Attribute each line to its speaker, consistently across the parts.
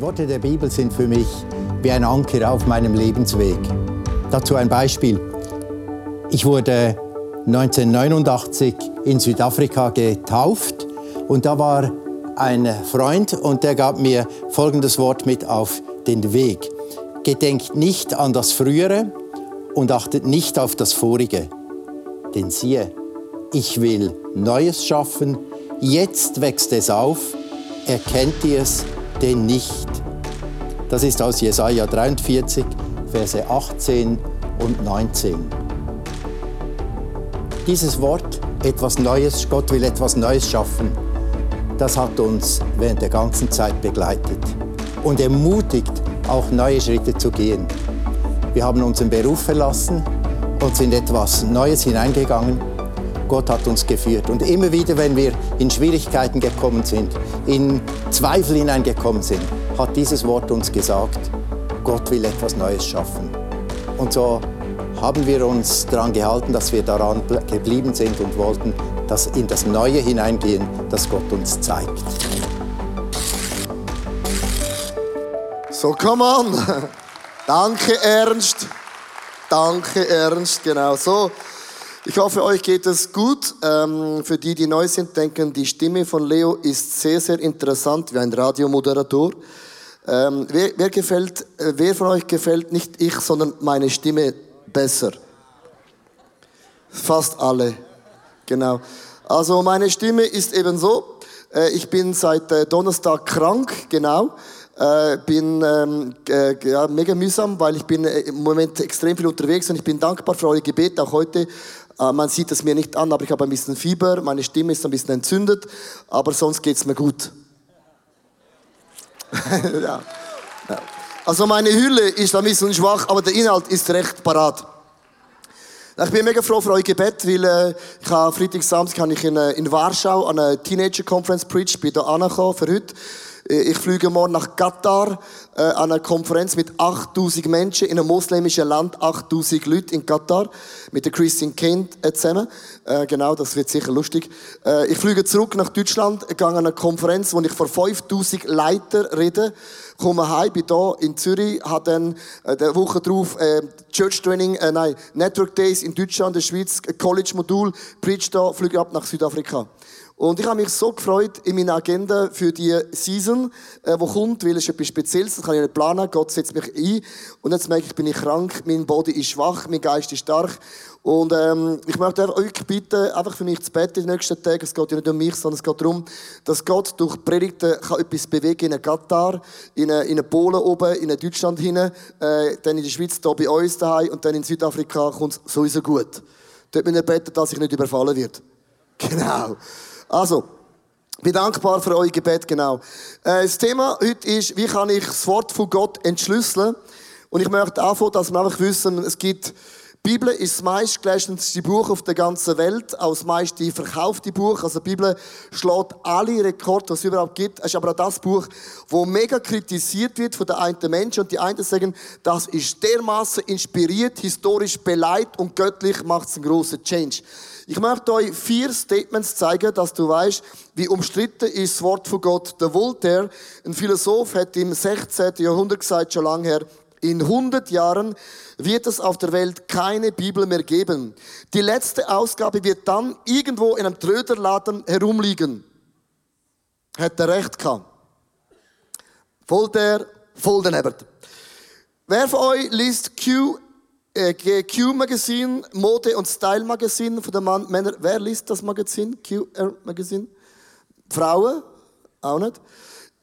Speaker 1: Die Worte der Bibel sind für mich wie ein Anker auf meinem Lebensweg. Dazu ein Beispiel. Ich wurde 1989 in Südafrika getauft und da war ein Freund und der gab mir folgendes Wort mit auf den Weg. Gedenkt nicht an das Frühere und achtet nicht auf das Vorige. Denn siehe, ich will Neues schaffen, jetzt wächst es auf, erkennt ihr es denn nicht? Das ist aus Jesaja 43, Verse 18 und 19. Dieses Wort, etwas Neues, Gott will etwas Neues schaffen, das hat uns während der ganzen Zeit begleitet und ermutigt, auch neue Schritte zu gehen. Wir haben unseren Beruf verlassen und sind etwas Neues hineingegangen. Gott hat uns geführt. Und immer wieder, wenn wir in Schwierigkeiten gekommen sind, in Zweifel hineingekommen sind, hat dieses Wort uns gesagt, Gott will etwas Neues schaffen. Und so haben wir uns daran gehalten, dass wir daran geblieben sind und wollten dass in das Neue hineingehen, das Gott uns zeigt.
Speaker 2: So, come on. Danke, Ernst. Danke, Ernst. Genau so. Ich hoffe, euch geht es gut. Ähm, für die, die neu sind, denken, die Stimme von Leo ist sehr, sehr interessant, wie ein Radiomoderator. Ähm, wer, wer, gefällt, äh, wer von euch gefällt nicht ich, sondern meine Stimme besser? Fast alle. Genau. Also meine Stimme ist eben so. Äh, ich bin seit äh, Donnerstag krank, genau. Äh, bin ähm, äh, ja, mega mühsam, weil ich bin im Moment extrem viel unterwegs und ich bin dankbar für eure Gebete, auch heute. Äh, man sieht es mir nicht an, aber ich habe ein bisschen Fieber, meine Stimme ist ein bisschen entzündet, aber sonst geht's mir gut. ja. ja. Also meine Hülle ist ein bisschen schwach, aber der Inhalt ist recht parat. Ich bin mega froh für euer Gebet, weil äh, ich habe Freitag, Samstag kann ich in, äh, in Warschau an einer Teenager Conference preach, bin da angekommen für heute. Äh, ich fliege morgen nach Katar äh, an einer Konferenz mit 8000 Menschen in einem muslimischen Land, 8000 Leute in Katar mit der Christine Kind zusammen. Äh, genau, das wird sicher lustig. Äh, ich fliege zurück nach Deutschland, gehe an eine Konferenz, wo ich vor 5000 Leiter rede komme heim, bin hier in Zürich, habe dann äh, die Woche drauf äh, Church Training, äh, nein, Network Days in Deutschland, der Schweiz, College Modul, preach da, fliege ab nach Südafrika. Und ich habe mich so gefreut in meiner Agenda für die Season, äh, kommt, weil es etwas Spezielles, das kann ich nicht planen, Gott setzt mich ein. Und jetzt merke ich, bin ich krank, mein Body ist schwach, mein Geist ist stark. Und ähm, ich möchte euch bitten, einfach für mich zu beten in den nächsten Tagen. Es geht ja nicht um mich, sondern es geht darum, dass Gott durch Predigten kann etwas bewegen in Katar, in, in Polen oben, in Deutschland hinein, äh, dann in der Schweiz, hier bei uns daheim und dann in Südafrika kommt es sowieso gut. Dort müssen wir beten, dass ich nicht überfallen wird. Genau. Also, ich bin dankbar für euer Gebet, genau. Äh, das Thema heute ist, wie kann ich das Wort von Gott entschlüsseln? Und ich möchte anfangen, dass wir einfach wissen, es gibt die Bibel ist das meistgelesenste Buch auf der ganzen Welt, auch das meiste verkaufte Buch. Also die Bibel schlägt alle Rekorde, was es überhaupt gibt. Es ist aber auch das Buch, wo mega kritisiert wird von den einen Menschen und die einen sagen, das ist dermaßen inspiriert, historisch beleidigt und göttlich macht es einen grossen Change. Ich möchte euch vier Statements zeigen, dass du weißt, wie umstritten ist das Wort von Gott. Der Voltaire, ein Philosoph, hat im 16. Jahrhundert gesagt, schon lange her, in 100 Jahren wird es auf der Welt keine Bibel mehr geben. Die letzte Ausgabe wird dann irgendwo in einem Tröderladen herumliegen. Hätte recht gehabt. Voltaire, voll daneben. Wer von euch liest Q, äh, Q Magazin, Mode und Style Magazin von den Mann, Männern? Wer liest das Magazin? Q Magazin? Frauen? Auch nicht.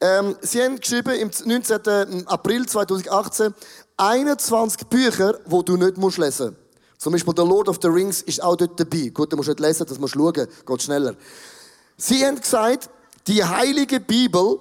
Speaker 2: Ähm, sie haben geschrieben im 19. April 2018 21 Bücher, wo du nicht musst lesen. Zum Beispiel The Lord of the Rings ist auch dort dabei. Gut, du musst nicht lesen, das musst du schauen, geht schneller. Sie haben gesagt, die heilige Bibel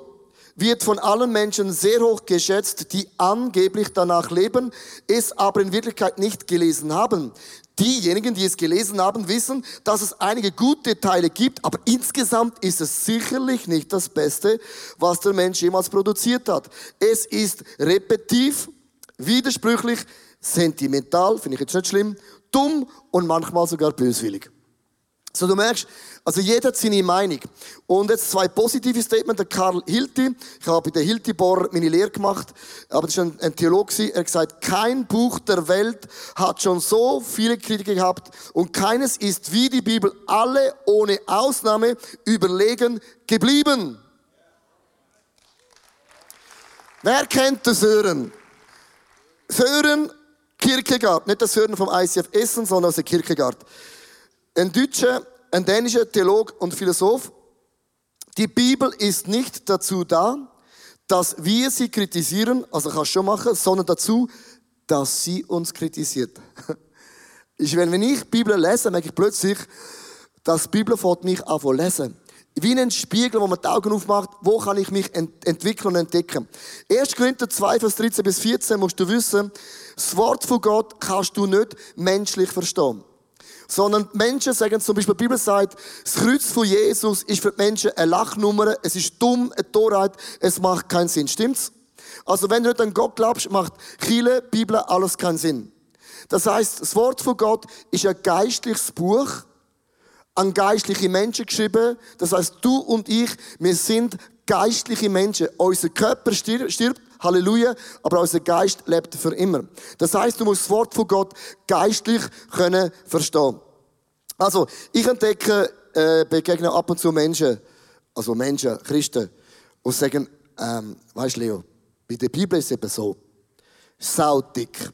Speaker 2: wird von allen Menschen sehr hoch geschätzt, die angeblich danach leben, es aber in Wirklichkeit nicht gelesen haben. Diejenigen, die es gelesen haben, wissen, dass es einige gute Teile gibt, aber insgesamt ist es sicherlich nicht das Beste, was der Mensch jemals produziert hat. Es ist repetitiv, widersprüchlich, sentimental, finde ich jetzt nicht schlimm, dumm und manchmal sogar böswillig. So, du merkst, also jeder hat seine Meinung. Und jetzt zwei positive Statements. Der Karl Hilti, ich habe bei der Hilti-Bohr meine Lehre gemacht, aber das ist ein, ein Theologe, er hat gesagt, kein Buch der Welt hat schon so viele Kritiker gehabt und keines ist wie die Bibel alle ohne Ausnahme überlegen geblieben. Wer kennt den Sören? Sören Kierkegaard, nicht das Sören vom ICF Essen, sondern aus der Kierkegaard. Ein deutscher, ein dänischer Theolog und Philosoph. Die Bibel ist nicht dazu da, dass wir sie kritisieren, also kannst du schon machen, sondern dazu, dass sie uns kritisiert. Ich, wenn ich die Bibel lese, merke ich plötzlich, dass die Bibel fährt mich an zu lesen. Wie ein Spiegel, wo man die Augen aufmacht, wo kann ich mich ent entwickeln und entdecken. 1. Korinther 2, Vers 13 bis 14 musst du wissen, das Wort von Gott kannst du nicht menschlich verstehen. Sondern Menschen sagen zum Beispiel, die Bibel sagt, das Kreuz von Jesus ist für die Menschen eine Lachnummer, es ist dumm, eine Torheit, es macht keinen Sinn. Stimmt's? Also wenn du nicht an Gott glaubst, macht Chile, Bibel, alles keinen Sinn. Das heißt, das Wort von Gott ist ein geistliches Buch, an geistliche Menschen geschrieben. Das heißt, du und ich, wir sind geistliche Menschen. Unser Körper stirbt, Halleluja, aber unser Geist lebt für immer. Das heißt, du musst das Wort von Gott geistlich können verstehen. Also, ich entdecke, äh, begegne ab und zu Menschen, also Menschen, Christen, und sagen, ähm, weißt Leo, bei der Bibel ist es eben so, saudick.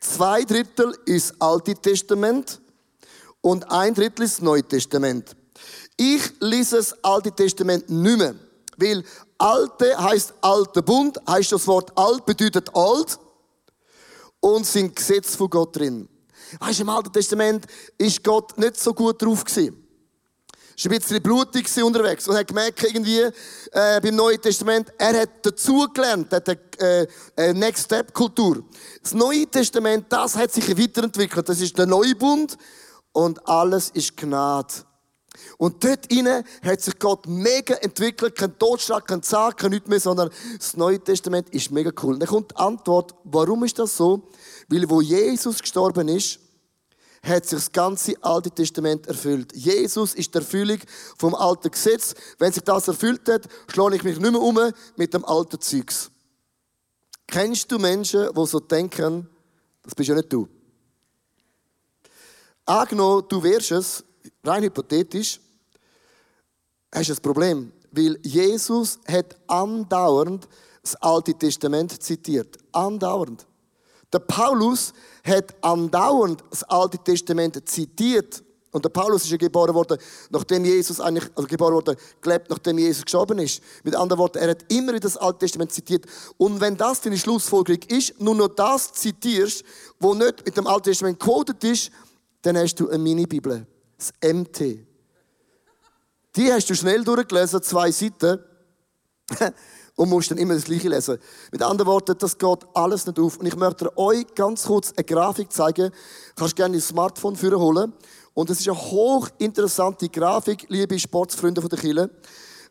Speaker 2: Zwei Drittel ist Alte Testament und ein Drittel ist Neue Testament. Ich lese das Alte Testament nicht mehr, weil Alte heißt alter Bund, heißt das Wort alt, bedeutet alt und sind Gesetze von Gott drin. Weißt du, im Alten Testament ist Gott nicht so gut drauf gewesen. Ist ein bisschen blutig unterwegs und hat gemerkt, irgendwie, äh, beim Neuen Testament, er hat dazugelernt, hat eine, äh, Next Step Kultur. Das Neue Testament, das hat sich weiterentwickelt. Das ist der neue Bund und alles ist Gnade. Und dort innen hat sich Gott mega entwickelt, kein Totschlag, kein Zahn, kein nichts mehr, sondern das Neue Testament ist mega cool. Und dann kommt die Antwort, warum ist das so? Weil wo Jesus gestorben ist, hat sich das ganze Alte Testament erfüllt. Jesus ist die Erfüllung vom alten Gesetz. Wenn sich das erfüllt hat, schlage ich mich nicht mehr um mit dem alten Zeugs. Kennst du Menschen, die so denken, das bist ja nicht du? Angenommen, du wärst es, rein hypothetisch, hast du ein Problem. Weil Jesus hat andauernd das Alte Testament zitiert. Andauernd. Der Paulus hat andauernd das Alte Testament zitiert. Und der Paulus ist ja geboren worden, nachdem Jesus eigentlich, also geboren worden, gelebt, nachdem Jesus gestorben ist. Mit anderen Worten, er hat immer wieder das Alte Testament zitiert. Und wenn das deine Schlussfolgerung ist, nur noch das zitierst, wo nicht mit dem Alten Testament gecodet ist, dann hast du eine Mini-Bibel. Das MT. Die hast du schnell durchgelesen, zwei Seiten. und musst dann immer das Gleiche lesen. Mit anderen Worten, das geht alles nicht auf. Und ich möchte euch ganz kurz eine Grafik zeigen. Kannst gerne dein Smartphone führen holen. Und es ist eine hochinteressante Grafik, liebe Sportsfreunde von der Kille.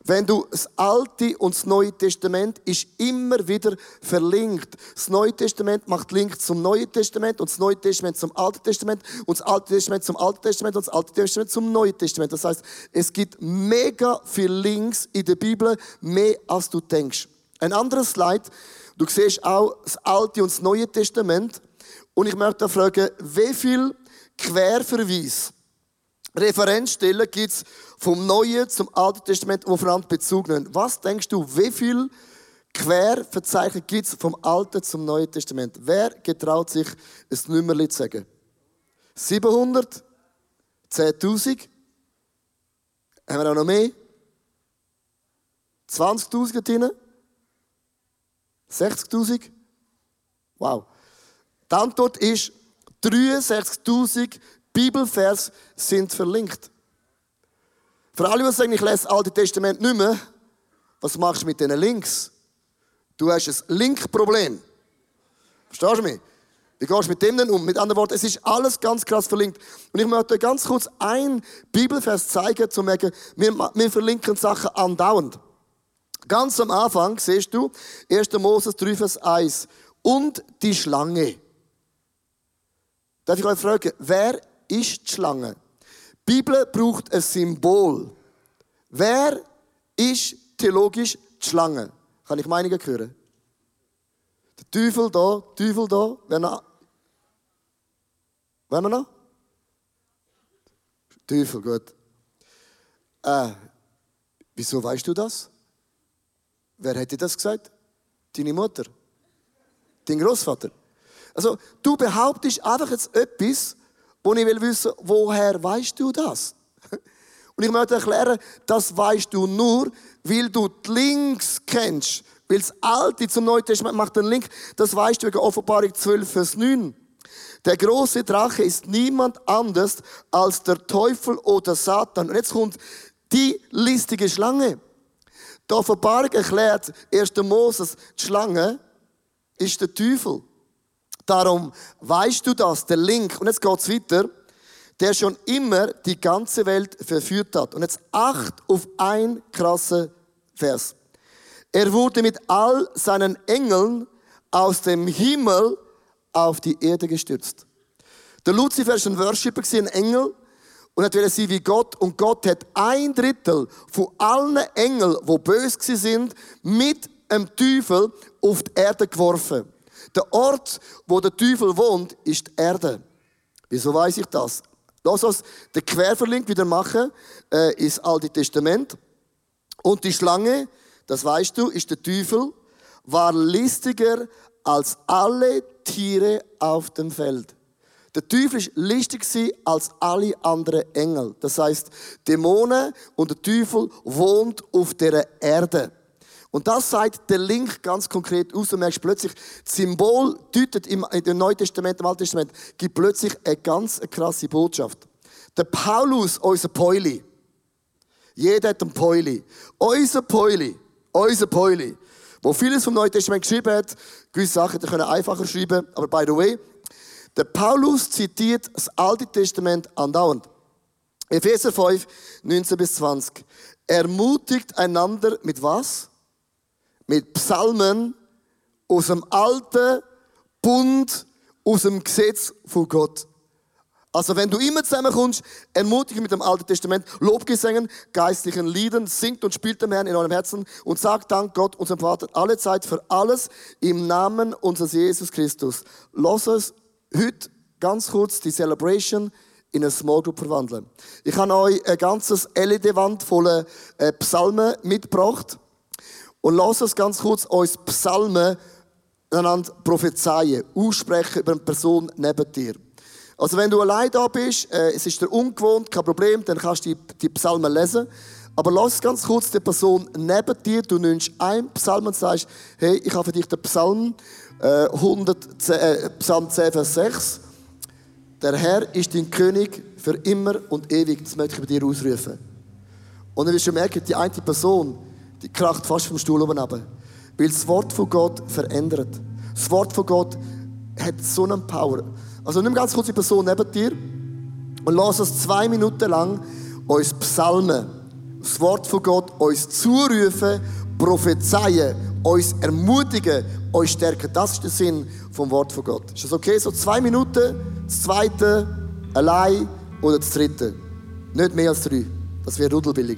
Speaker 2: Wenn du das Alte und das Neue Testament ist immer wieder verlinkt. Das Neue Testament macht Link zum Neuen Testament und das Neue Testament zum Alten Testament und das Alte Testament zum Alten Testament und das Alte Testament zum Neuen Testament. Das heißt, es gibt mega viele Links in der Bibel, mehr als du denkst. Ein anderes Slide. Du siehst auch das Alte und das Neue Testament. Und ich möchte fragen, wie viel Querverweis Referenzstellen gibt es vom Neuen zum Alten Testament, wo voneinander Bezug nehmen. Was denkst du, wie viel Querverzeichnis gibt es vom Alten zum Neuen Testament? Wer getraut sich, ein Nummerli zu sagen? 700? 10.000? Haben wir auch noch mehr? 20.000 drin? 60.000? Wow. Die Antwort ist 63.000 Bibelvers sind verlinkt. Für alle, die sagen, ich lese das Alte Testament nicht mehr, was machst du mit diesen Links? Du hast ein Linkproblem. Verstehst du mich? Wie gehst du mit dem denn um? Mit anderen Worten, es ist alles ganz krass verlinkt. Und ich möchte euch ganz kurz ein Bibelvers zeigen, zu merken, wir, wir verlinken Sachen andauernd. Ganz am Anfang siehst du 1. Moses 3, Vers 1. Und die Schlange. Darf ich euch fragen, wer ist die Schlange? Die Bibel braucht ein Symbol. Wer ist theologisch die Schlange? Kann ich Meinungen hören? Der Teufel da, Teufel da, wer noch? Wer noch? Teufel, gut. Äh, wieso weißt du das? Wer hätte das gesagt? Deine Mutter? Dein Großvater? Also, du behauptest einfach jetzt etwas, wo ich will wissen, woher weißt du das? Und ich möchte erklären, das weißt du nur, weil du die Links kennst. Weil das Alte zum Neuen Testament macht den Link, das weißt du wegen Offenbarung 12, Vers 9. Der große Drache ist niemand anders als der Teufel oder Satan. Und jetzt kommt die listige Schlange. Die Offenbarung erklärt 1. Moses, die Schlange ist der Teufel. Darum weißt du das, der Link. Und jetzt geht's weiter. Der schon immer die ganze Welt verführt hat. Und jetzt acht auf ein krasser Vers. Er wurde mit all seinen Engeln aus dem Himmel auf die Erde gestürzt. Der Lucifer war ein Worshipper, ein Engel, und er wollte wie Gott. Und Gott hat ein Drittel von allen Engeln, die böse sind, mit einem Teufel auf die Erde geworfen. Der Ort, wo der Teufel wohnt, ist die Erde. Wieso weiß ich das? Lass uns den Querverlink wieder machen äh, ins Alte Testament. Und die Schlange, das weißt du, ist der Teufel, war listiger als alle Tiere auf dem Feld. Der Teufel ist listiger als alle anderen Engel. Das heißt, Dämonen und der Teufel wohnt auf der Erde. Und das sagt der Link ganz konkret aus. Du merkst plötzlich, das Symbol deutet im, im Neuen Testament, im Alten Testament, gibt plötzlich eine ganz krasse Botschaft. Der Paulus, unser Päuli. Jeder hat einen Päuli. Unser Päuli. Unser Päuli. Wo vieles vom Neuen Testament geschrieben hat, gewisse Sachen die können einfacher schreiben, aber by the way, der Paulus zitiert das Alte Testament andauernd. Epheser 5, 19 bis 20. Ermutigt einander mit was? Mit Psalmen aus dem alten Bund, aus dem Gesetz von Gott. Also wenn du immer zusammenkommst, ermutige mit dem Alten Testament, Lobgesängen, geistlichen Liedern, singt und spielt dem Herrn in eurem Herzen und sagt Dank Gott, unserem Vater, alle Zeit für alles im Namen unseres Jesus Christus. Lass uns heute ganz kurz die Celebration in eine Small Group verwandeln. Ich habe euch ein ganzes LED-Wand voller äh, Psalmen mitgebracht. Und lass uns ganz kurz uns Psalmen einander prophezeien, aussprechen über eine Person neben dir. Also wenn du allein da bist, äh, es ist dir ungewohnt, kein Problem, dann kannst du die, die Psalmen lesen. Aber lass ganz kurz die Person neben dir, du nimmst einen Psalm und sagst, hey, ich habe für dich den Psalm, äh, 110, äh, Psalm 10, Vers 6. Der Herr ist dein König für immer und ewig. Das möchte ich bei dir ausrufen. Und dann wirst du merken, die eine Person, die kracht fast vom Stuhl oben runter. Weil das Wort von Gott verändert. Das Wort von Gott hat so eine Power. Also nimm ganz kurz die Person neben dir und lass uns zwei Minuten lang uns Psalmen, das Wort von Gott uns zurufen, prophezeien, uns ermutigen, uns stärken. Das ist der Sinn vom Wort von Gott. Ist das okay? So zwei Minuten, das zweite, allein oder das dritte. Nicht mehr als drei. Das wäre rudelbillig.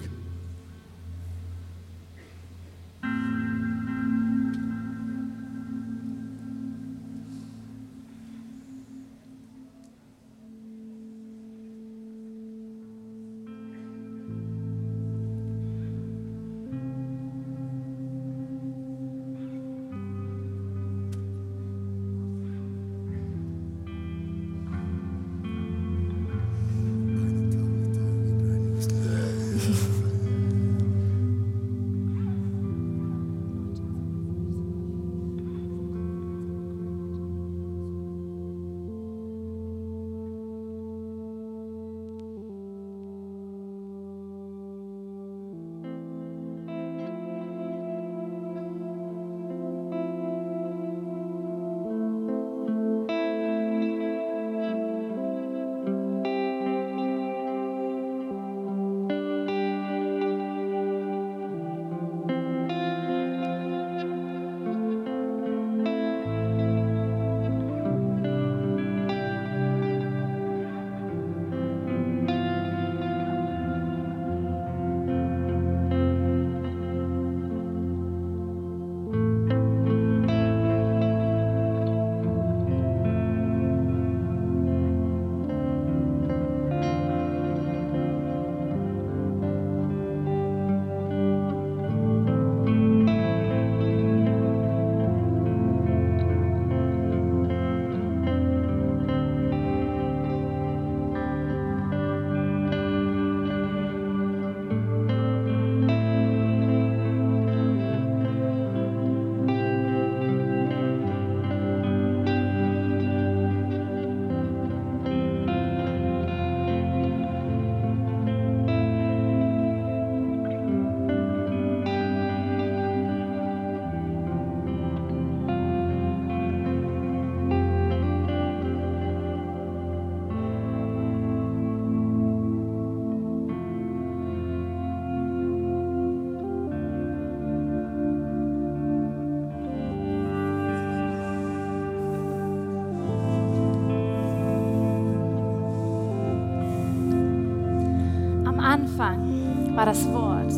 Speaker 3: War das Wort.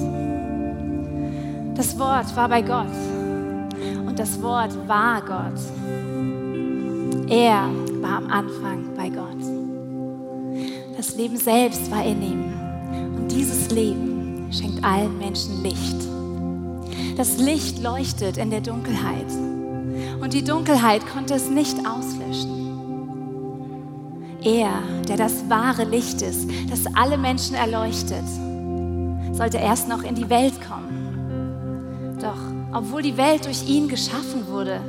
Speaker 3: Das Wort war bei Gott und das Wort war Gott. Er war am Anfang bei Gott. Das Leben selbst war in ihm und dieses Leben schenkt allen Menschen Licht. Das Licht leuchtet in der Dunkelheit und die Dunkelheit konnte es nicht auslöschen. Er, der das wahre Licht ist, das alle Menschen erleuchtet, sollte erst noch in die Welt kommen. Doch obwohl die Welt durch ihn geschaffen wurde,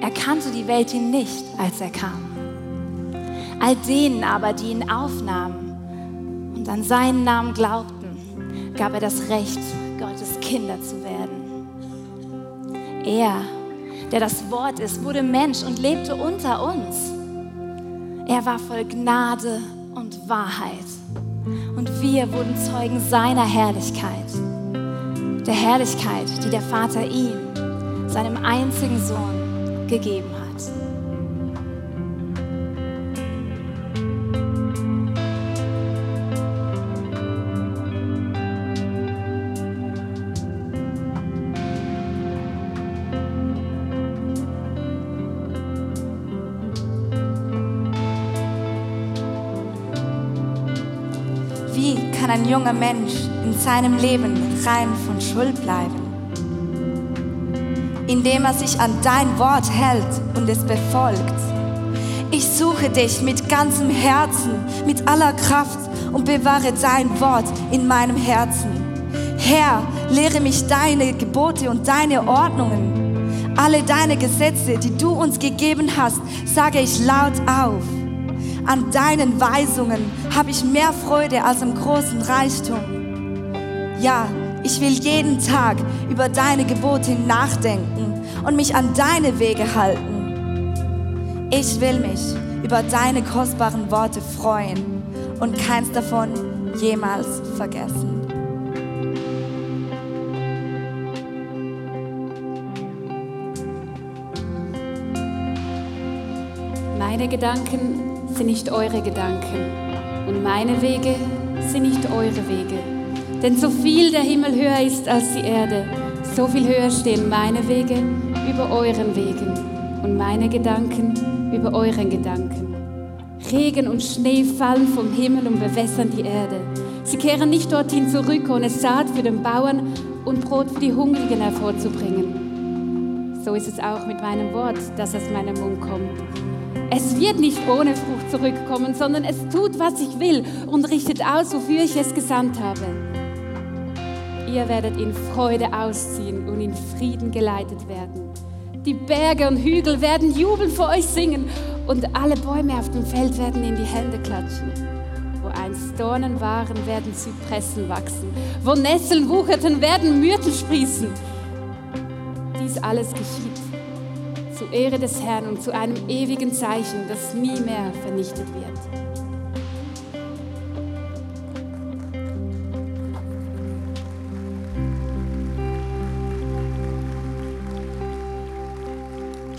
Speaker 3: erkannte die Welt ihn nicht, als er kam. All denen aber, die ihn aufnahmen und an seinen Namen glaubten, gab er das Recht, Gottes Kinder zu werden. Er, der das Wort ist, wurde Mensch und lebte unter uns. Er war voll Gnade und Wahrheit. Und wir wurden Zeugen seiner Herrlichkeit. Der Herrlichkeit, die der Vater ihm, seinem einzigen Sohn, gegeben hat. Ein junger Mensch in seinem Leben rein von Schuld bleiben? Indem er sich an dein Wort hält und es befolgt. Ich suche dich mit ganzem Herzen, mit aller Kraft und bewahre dein Wort in meinem Herzen. Herr, lehre mich deine Gebote und deine Ordnungen. Alle deine Gesetze, die du uns gegeben hast, sage ich laut auf. An deinen Weisungen habe ich mehr Freude als im großen Reichtum. Ja, ich will jeden Tag über deine Gebote nachdenken und mich an deine Wege halten. Ich will mich über deine kostbaren Worte freuen und keins davon jemals vergessen.
Speaker 4: Meine Gedanken sind nicht eure Gedanken und meine Wege sind nicht eure Wege. Denn so viel der Himmel höher ist als die Erde, so viel höher stehen meine Wege über euren Wegen und meine Gedanken über euren Gedanken. Regen und Schnee fallen vom Himmel und bewässern die Erde. Sie kehren nicht dorthin zurück, ohne Saat für den Bauern und Brot für die Hungrigen hervorzubringen. So ist es auch mit meinem Wort, das aus meinem Mund kommt. Es wird nicht ohne Frucht zurückkommen, sondern es tut, was ich will und richtet aus, wofür ich es gesandt habe. Ihr werdet in Freude ausziehen und in Frieden geleitet werden. Die Berge und Hügel werden jubeln vor euch singen und alle Bäume auf dem Feld werden in die Hände klatschen. Wo einst Dornen waren, werden Zypressen wachsen. Wo Nesseln wucherten, werden Myrten sprießen. Dies alles geschieht Ehre des Herrn und zu einem ewigen Zeichen, das nie mehr vernichtet wird.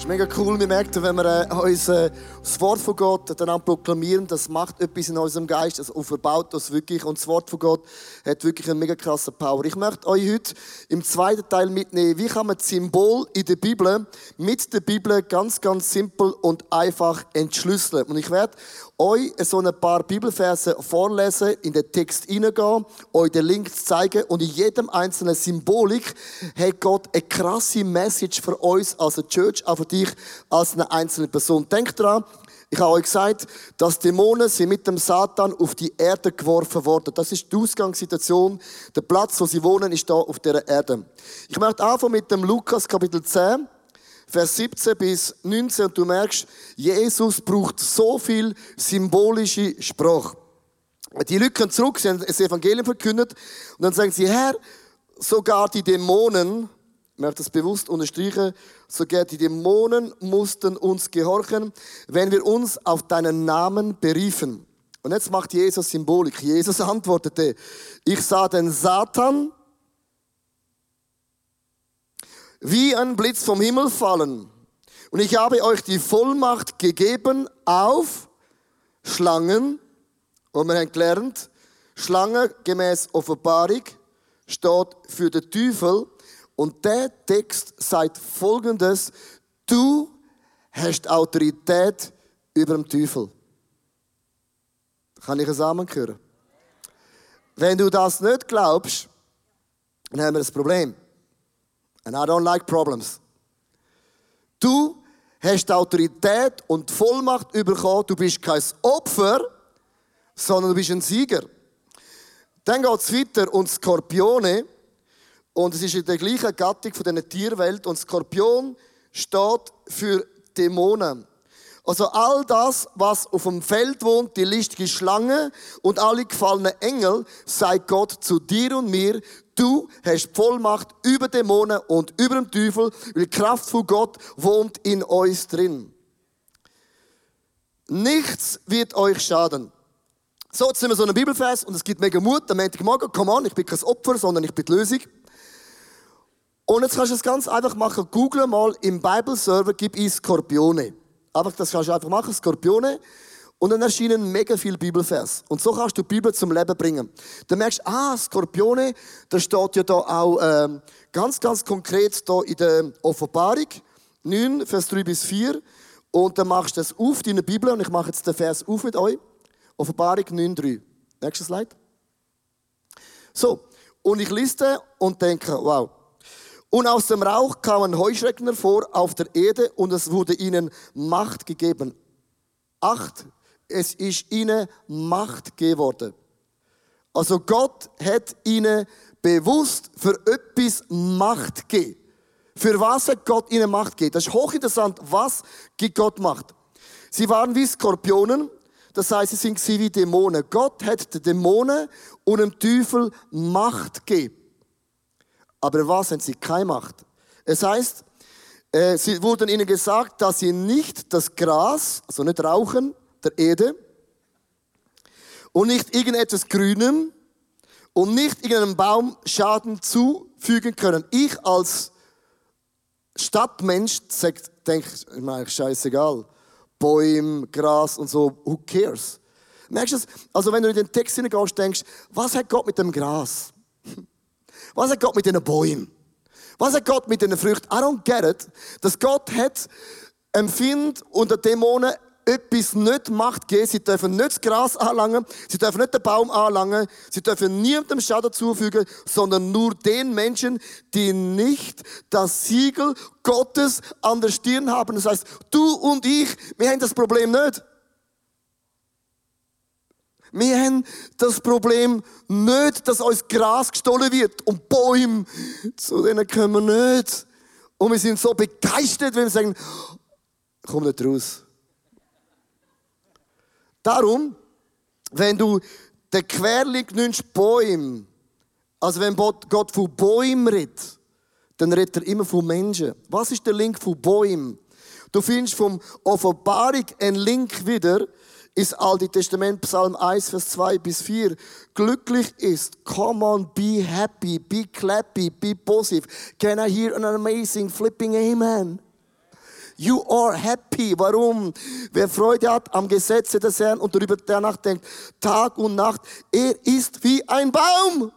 Speaker 2: Ist mega cool. Wir merken, wenn wir äh, uns, äh, das Wort von Gott dann proklamieren, das macht etwas in unserem Geist, das verbaut das wirklich. Und das Wort von Gott hat wirklich eine mega krasse Power. Ich möchte euch heute im zweiten Teil mitnehmen, wie kann man das Symbol in der Bibel mit der Bibel ganz, ganz simpel und einfach entschlüsseln. Und ich werde euch so ein paar Bibelverse vorlesen, in den Text hineingehen, euch den Link zeigen und in jedem einzelnen Symbolik hat Gott eine krasse Message für uns als eine Church, auch für dich als eine einzelne Person. Denkt dran, ich habe euch gesagt, dass Dämonen sind mit dem Satan auf die Erde geworfen worden. Das ist die Ausgangssituation. Der Platz, wo sie wohnen, ist da auf der Erde. Ich möchte anfangen mit dem Lukas Kapitel 10. Vers 17 bis 19 und du merkst, Jesus braucht so viel symbolische Sprache. Die kommen zurück, sie haben das Evangelium verkündet und dann sagen sie, Herr, sogar die Dämonen, ich möchte das bewusst unterstreichen, sogar die Dämonen mussten uns gehorchen, wenn wir uns auf deinen Namen beriefen. Und jetzt macht Jesus Symbolik. Jesus antwortete, ich sah den Satan wie ein Blitz vom Himmel fallen. Und ich habe euch die Vollmacht gegeben auf Schlangen, und wir haben gelernt, Schlange gemäß Offenbarung steht für den Teufel. Und der Text sagt folgendes. Du hast Autorität über den Teufel. Kann ich es Amen hören? Wenn du das nicht glaubst, dann haben wir ein Problem. And I don't like problems. Du hast Autorität und Vollmacht bekommen. Du bist kein Opfer, sondern du bist ein Sieger. Dann geht es weiter und Skorpione. Und es ist in der gleichen Gattung von dieser Tierwelt. Und Skorpion steht für Dämonen. Also all das, was auf dem Feld wohnt, die listige Schlange und alle gefallenen Engel, sagt Gott zu dir und mir, du hast Vollmacht über Dämonen und über den Teufel, weil die Kraft von Gott wohnt in uns drin. Nichts wird euch schaden. So, jetzt sind wir so einem Bibelfest und es gibt mega Mut am Montagmorgen, komm an, ich bin kein Opfer, sondern ich bin die Lösung. Und jetzt kannst du es ganz einfach machen. Google mal im Bible-Server, gib ein Skorpione. Einfach, das kannst du einfach machen, Skorpione. Und dann erscheinen mega viele Bibelvers. Und so kannst du die Bibel zum Leben bringen. Dann merkst du, ah, Skorpione, da steht ja da auch ähm, ganz, ganz konkret da in der Offenbarung 9, Vers 3 bis 4. Und dann machst du das auf, deine Bibel, und ich mache jetzt den Vers auf mit euch. Offenbarung 9, 3. Nächstes Slide. So, und ich lese und denke, wow, und aus dem Rauch kamen Heuschrecken hervor auf der Erde und es wurde ihnen Macht gegeben. Acht, es ist ihnen Macht geworden. Also Gott hat ihnen bewusst für etwas Macht gegeben. Für was hat Gott ihnen Macht gegeben? Das ist hochinteressant. Was gibt Gott Macht? Sie waren wie Skorpionen, das heißt, sie sind wie Dämonen. Gott hat den Dämonen und dem Teufel Macht gegeben. Aber was haben sie keine Macht? Es heißt, äh, sie wurden ihnen gesagt, dass sie nicht das Gras, also nicht rauchen, der Erde, und nicht irgendetwas Grünem und nicht irgendeinem Baum Schaden zufügen können. Ich als Stadtmensch denke, ich meine, scheißegal. Bäume, Gras und so, who cares? Merkst du das? Also wenn du in den Text hineingehst, denkst, was hat Gott mit dem Gras? Was hat Gott mit den Bäumen? Was hat Gott mit den Früchten? I don't get it. Dass Gott hat empfindet unter Dämonen etwas nicht Macht geben. Sie dürfen nicht das Gras anlangen, sie dürfen nicht den Baum anlangen, sie dürfen niemandem Schaden zufügen, sondern nur den Menschen, die nicht das Siegel Gottes an der Stirn haben. Das heißt, du und ich, wir haben das Problem nicht. Wir haben das Problem nicht, dass uns Gras gestohlen wird und Bäume, zu denen kommen wir nicht. Und wir sind so begeistert, wenn wir sagen, komm nicht raus. Darum, wenn du den Querling nimmst, Bäume, also wenn Gott von Bäumen redet, dann redet er immer von Menschen. Was ist der Link von Bäumen? Du findest vom Offenbarung einen Link wieder, ist Alte Testament, Psalm 1, Vers 2 bis 4. Glücklich ist, come on, be happy, be clappy, be positive. Can I hear an amazing flipping amen? You are happy. Warum? Wer Freude hat am Gesetze des Herrn und darüber nachdenkt, Tag und Nacht, er ist wie ein Baum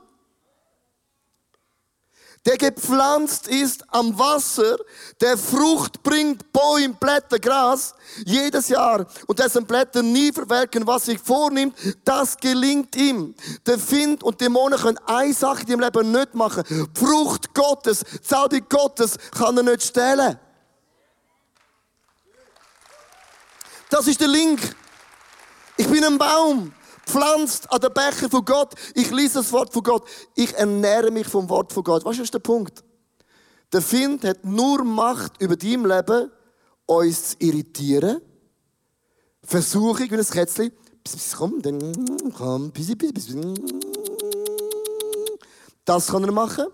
Speaker 2: der gepflanzt ist am Wasser, der Frucht bringt, Bäume, Blätter, Gras, jedes Jahr und dessen Blätter nie verwelken, was sich vornimmt, das gelingt ihm. Der Find und Dämonen können eine Sache ihrem Leben nicht machen. Frucht Gottes, Zauber Gottes kann er nicht stehlen. Das ist der Link. Ich bin ein Baum pflanzt an den Becher von Gott. Ich lese das Wort von Gott. Ich ernähre mich vom Wort von Gott. Was ist der Punkt? Der Find hat nur Macht über dein Leben, uns zu irritieren. Versuchung, wie ein Kätzchen. Komm, dann komm. Das kann er machen.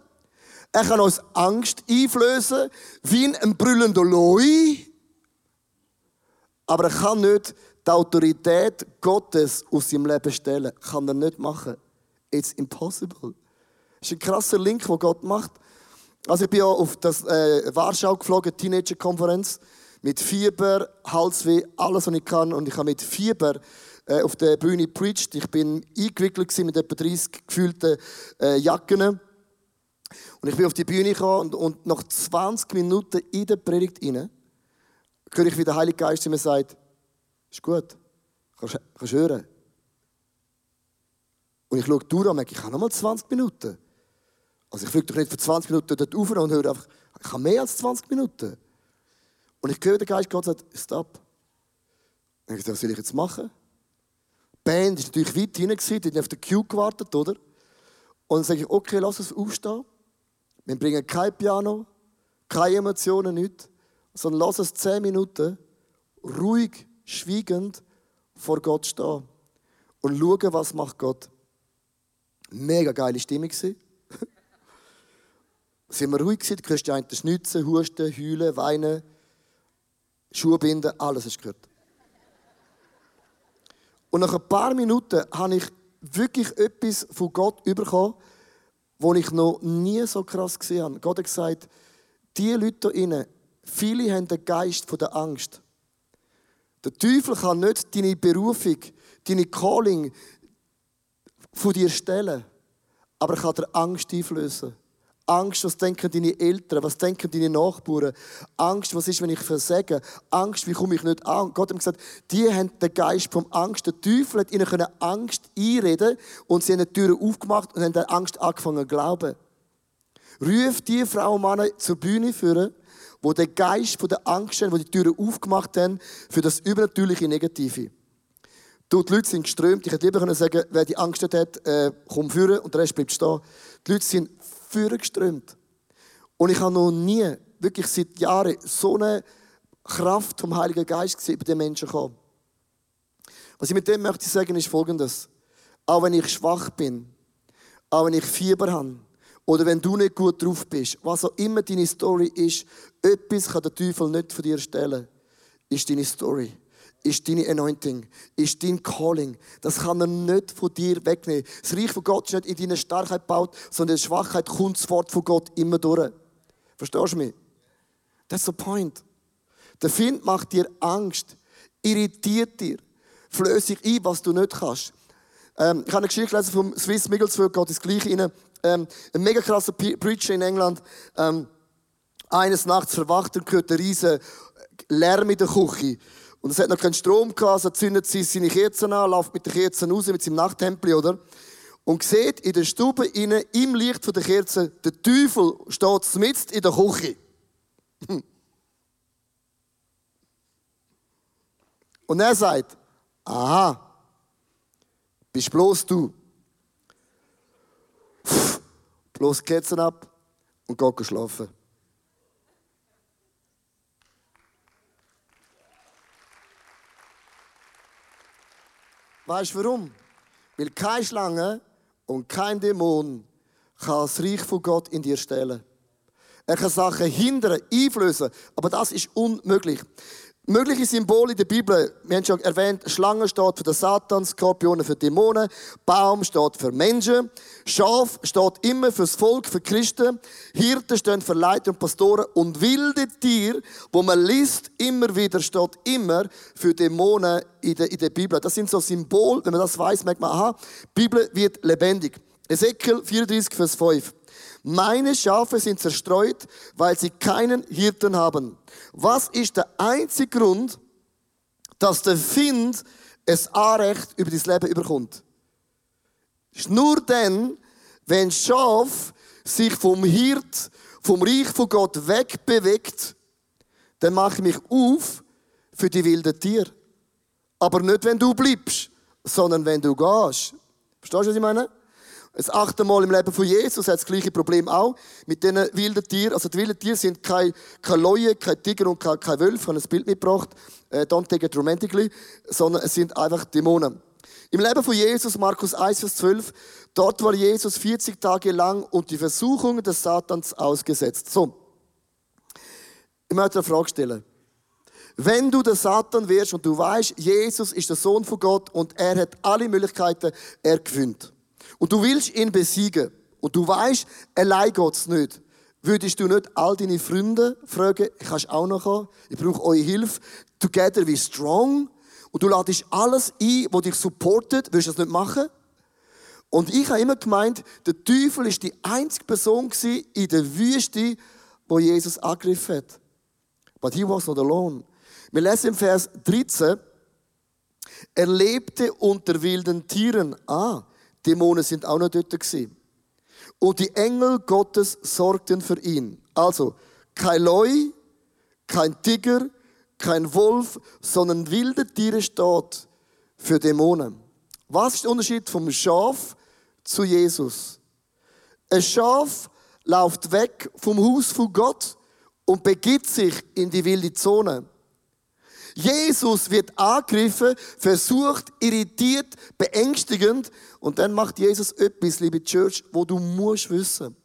Speaker 2: Er kann uns Angst einflößen, wie ein brüllender Loi. Aber er kann nicht die Autorität Gottes aus seinem Leben stellen. Kann er nicht machen. It's impossible. Das ist ein krasser Link, den Gott macht. Also ich bin ja auf das äh, Warschau geflogen, Teenager-Konferenz, mit Fieber, Halsweh, alles, was ich kann. Und ich habe mit Fieber äh, auf der Bühne preached. Ich bin eingewickelt mit etwa 30 gefühlten äh, Jacken. Und ich bin auf die Bühne gekommen und, und nach 20 Minuten in der Predigt rein, höre ich, wie der Heilige Geist mir sagt, ist gut, kannst, kannst hören. Und ich schaue durch und merke, ich habe noch mal 20 Minuten. Also ich fliege doch nicht für 20 Minuten dort rauf und höre einfach, ich habe mehr als 20 Minuten. Und ich höre den Geist Gott sagt, stop. Und ich sage, was soll ich jetzt machen? Die Band war natürlich weit hinten, die haben auf den Cue gewartet, oder? Und dann sage ich, okay, lass uns aufstehen. Wir bringen kein Piano, keine Emotionen, nichts, sondern lass uns 10 Minuten ruhig, schweigend vor Gott stehen und schauen, was macht Gott. Mega geile Stimmung gewesen. sind wir ruhig gewesen, du die einen schnitzen, husten, heulen, weinen, Schuhe binden, alles du gehört. Und nach ein paar Minuten habe ich wirklich etwas von Gott bekommen, was ich noch nie so krass gesehen habe. Gott hat gesagt, die Leute hier innen, viele haben den Geist der Angst. Der Teufel kann nicht deine Berufung, deine Calling von dir stellen, aber er kann dir Angst einflößen. Angst, was denken deine Eltern, was denken deine Nachbarn. Angst, was ist, wenn ich versage. Angst, wie komme ich nicht an. Gott hat gesagt, die haben den Geist vom Angst. Der Teufel hat ihnen Angst einreden und sie haben die Türen aufgemacht und haben der Angst angefangen zu glauben. Ruf die Frau und Männer zur Bühne führen, wo der Geist von der Angst wo die Türen aufgemacht haben für das übernatürliche Negative. Du, die Leute sind geströmt. Ich hätte lieber sagen wer die Angst hat, äh, komm führen und der Rest bleibt stehen. Die Leute sind geströmt. Und ich habe noch nie, wirklich seit Jahren, so eine Kraft vom Heiligen Geist gesehen bei den Menschen kommen. Was ich mit dem möchte sagen, ist folgendes. Auch wenn ich schwach bin, auch wenn ich Fieber habe, oder wenn du nicht gut drauf bist, was auch immer deine Story ist, etwas kann der Teufel nicht von dir stellen, ist deine Story ist deine Anointing, ist dein Calling. Das kann er nicht von dir wegnehmen. Das Reich von Gott ist nicht in deiner Starkheit gebaut, sondern in der Schwachheit kommt das Wort von Gott immer durch. Verstehst du mich? That's the point. Der Find macht dir Angst, irritiert dir, flößt sich ein, was du nicht kannst. Ähm, ich habe eine Geschichte gelesen vom Swiss Migglesworth, geht das Gleiche rein. Ähm, ein mega krasser Preacher in England. Ähm, eines Nachts verwacht und hört einen riesen Lärm in der Küche. Und es hat noch keinen Strom gehabt, also zündet sie seine Kerzen an, läuft mit den Kerzen raus, mit seinem Nachttempel, oder? Und sieht in der Stube innen, im Licht der Kerzen, der Teufel steht mitten in der Küche. Und er sagt, aha, bist bloß du. bloß die Kerzen ab und geht schlafen. Weißt du warum? Weil keine Schlange und kein Dämon kann das Reich von Gott in dir stellen. Er kann Sachen hindern, einflößen, aber das ist unmöglich. Mögliche Symbole in der Bibel, wir haben schon erwähnt, Schlange steht für den Satan, Skorpione für Dämonen, Baum steht für Menschen, Schaf steht immer fürs Volk, für Christen, Hirten stehen für Leiter und Pastoren und wilde Tier, wo man liest, immer wieder steht immer für Dämonen in der, in der Bibel. Das sind so Symbole, wenn man das weiß, merkt man, aha, die Bibel wird lebendig. Ezekiel 34, Vers 5. Meine Schafe sind zerstreut, weil sie keinen Hirten haben. Was ist der einzige Grund, dass der Find es Anrecht über das Leben überkommt? Ist nur dann, wenn Schaf sich vom Hirt, vom Reich von Gott wegbewegt, dann mache ich mich auf für die wilden Tiere. Aber nicht, wenn du bleibst, sondern wenn du gehst. Verstehst du, was ich meine? Das achte Mal im Leben von Jesus hat das gleiche Problem auch mit diesen wilden Tieren. Also die wilden Tiere sind keine, keine Leue, kein Tiger und kein, kein Wölfe. Ich habe ein Bild mitgebracht. Äh, don't take it romantically. Sondern es sind einfach Dämonen. Im Leben von Jesus, Markus 1, Vers 12, dort war Jesus 40 Tage lang und die Versuchungen des Satans ausgesetzt. So. Ich möchte eine Frage stellen. Wenn du der Satan wirst und du weißt, Jesus ist der Sohn von Gott und er hat alle Möglichkeiten, er gewinnt und du willst ihn besiegen und du weißt, allein geht's nicht, würdest du nicht all deine Freunde fragen, kannst auch noch kommen? Ich brauche eure Hilfe. Together we strong. und du ladest alles ein, was dich supportet, willst du das nicht machen? Und ich habe immer gemeint, der Teufel ist die einzige Person in der Wüste, wo Jesus angegriffen hat. But he was not alone. Wir lesen im Vers 13, er lebte unter wilden Tieren. Ah, Dämonen sind auch noch dort. Und die Engel Gottes sorgten für ihn. Also, kein Leu, kein Tiger, kein Wolf, sondern wilde Tiere steht für Dämonen. Was ist der Unterschied vom Schaf zu Jesus? Ein Schaf läuft weg vom Haus von Gott und begibt sich in die wilde Zone. Jesus wird angegriffen, versucht, irritiert, beängstigend und dann macht Jesus etwas, liebe Church, wo du musst wissen.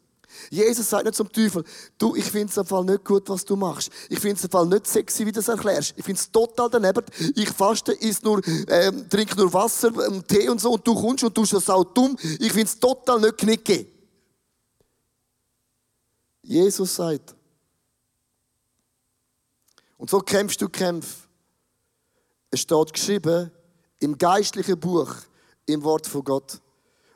Speaker 2: Jesus sagt nicht zum Teufel, du, ich finde es im Fall nicht gut, was du machst. Ich finde es im Fall nicht sexy, wie du es erklärst. Ich finde es total daneben. Ich faste, isst nur, ähm, trink nur Wasser, ähm, Tee und so und du kommst und tust das auch dumm. Ich finde es total nicht knicke. Jesus sagt, und so kämpfst du Kämpfe. Es steht geschrieben im geistlichen Buch, im Wort von Gott.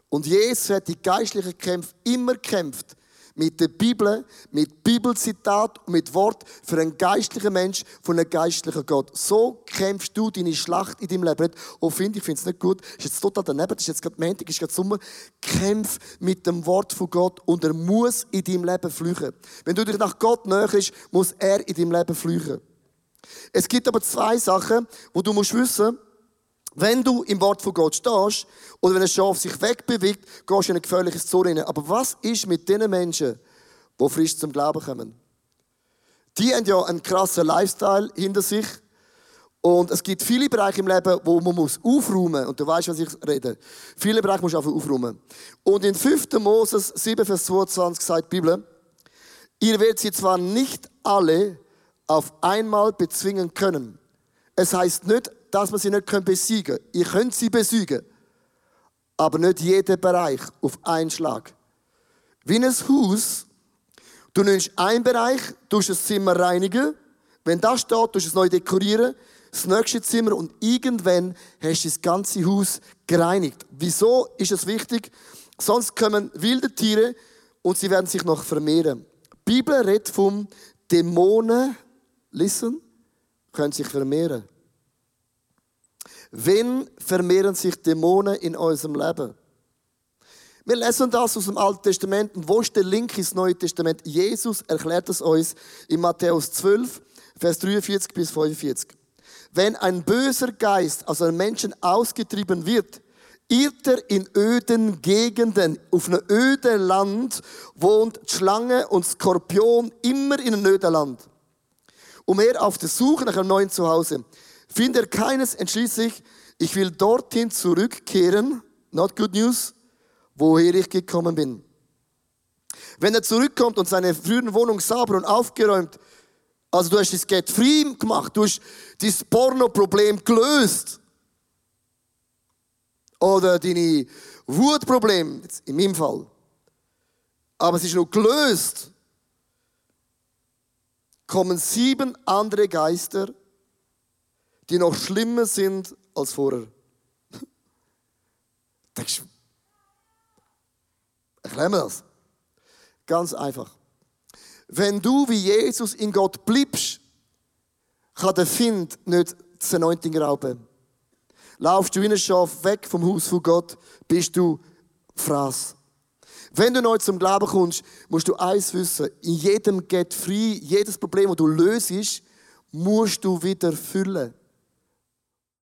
Speaker 2: Und Jesus hat die geistlichen Kämpfe immer gekämpft. Mit der Bibel, mit Bibelzitat und mit Wort für einen geistlichen Mensch von einem geistlichen Gott. So kämpfst du deine Schlacht in deinem Leben. Oh, finde ich, finde es nicht gut. Ist jetzt total daneben, ist jetzt gerade Montag, ist gerade Sommer. Kämpf mit dem Wort von Gott und er muss in deinem Leben flüchen. Wenn du dich nach Gott näherst, muss er in deinem Leben flüchen. Es gibt aber zwei Sachen, wo du musst wissen, wenn du im Wort von Gott stehst oder wenn ein Schaf sich wegbewegt, gehst du in ein gefährliches Zone rein. Aber was ist mit den Menschen, die frisch zum Glauben kommen? Die haben ja einen krassen Lifestyle hinter sich. Und es gibt viele Bereiche im Leben, wo man muss aufräumen muss. Und du weißt, was ich rede. Viele Bereiche musst du einfach aufräumen. Und in 5. Moses 7, Vers 22 sagt die Bibel, ihr werdet sie zwar nicht alle auf einmal bezwingen können. Es heißt nicht, dass man sie nicht besiegen können. Ihr könnt sie besiegen. Aber nicht jeder Bereich auf einen Schlag. Wie ein Haus, du nimmst einen Bereich, tust das Zimmer reinigen. Wenn das steht, du es neu dekorieren. Das nächste Zimmer und irgendwann hast du das ganze Haus gereinigt. Wieso ist es wichtig? Sonst kommen wilde Tiere und sie werden sich noch vermehren. Die Bibel redet vom Dämonen listen, können sich vermehren. Wenn vermehren sich Dämonen in unserem Leben? Wir lesen das aus dem Alten Testament. Und wo ist der Link ins Neue Testament? Jesus erklärt es uns in Matthäus 12, Vers 43 bis 45. Wenn ein böser Geist aus einem Menschen ausgetrieben wird, irrt er in öden Gegenden. Auf einem öden Land wohnt Schlange und Skorpion immer in einem öden Land und er auf der Suche nach einem neuen Zuhause. Findet er keines, entschließt sich, ich will dorthin zurückkehren, not good news, woher ich gekommen bin. Wenn er zurückkommt und seine früheren Wohnung sauber und aufgeräumt, also du hast das Get Free gemacht, du hast dieses Porno-Problem gelöst. Oder deine Wutproblem, in meinem Fall. Aber es ist noch gelöst kommen sieben andere Geister, die noch schlimmer sind als vorher. Denkst erklären wir das? Ganz einfach. Wenn du wie Jesus in Gott bleibst, kann der Find nicht das Anointing rauben. Laufst du wie ein Schaf weg vom Haus von Gott, bist du Fraß. Wenn du neu zum Glauben kommst, musst du eins wissen. In jedem Get Free, jedes Problem, das du löst, musst du wieder füllen.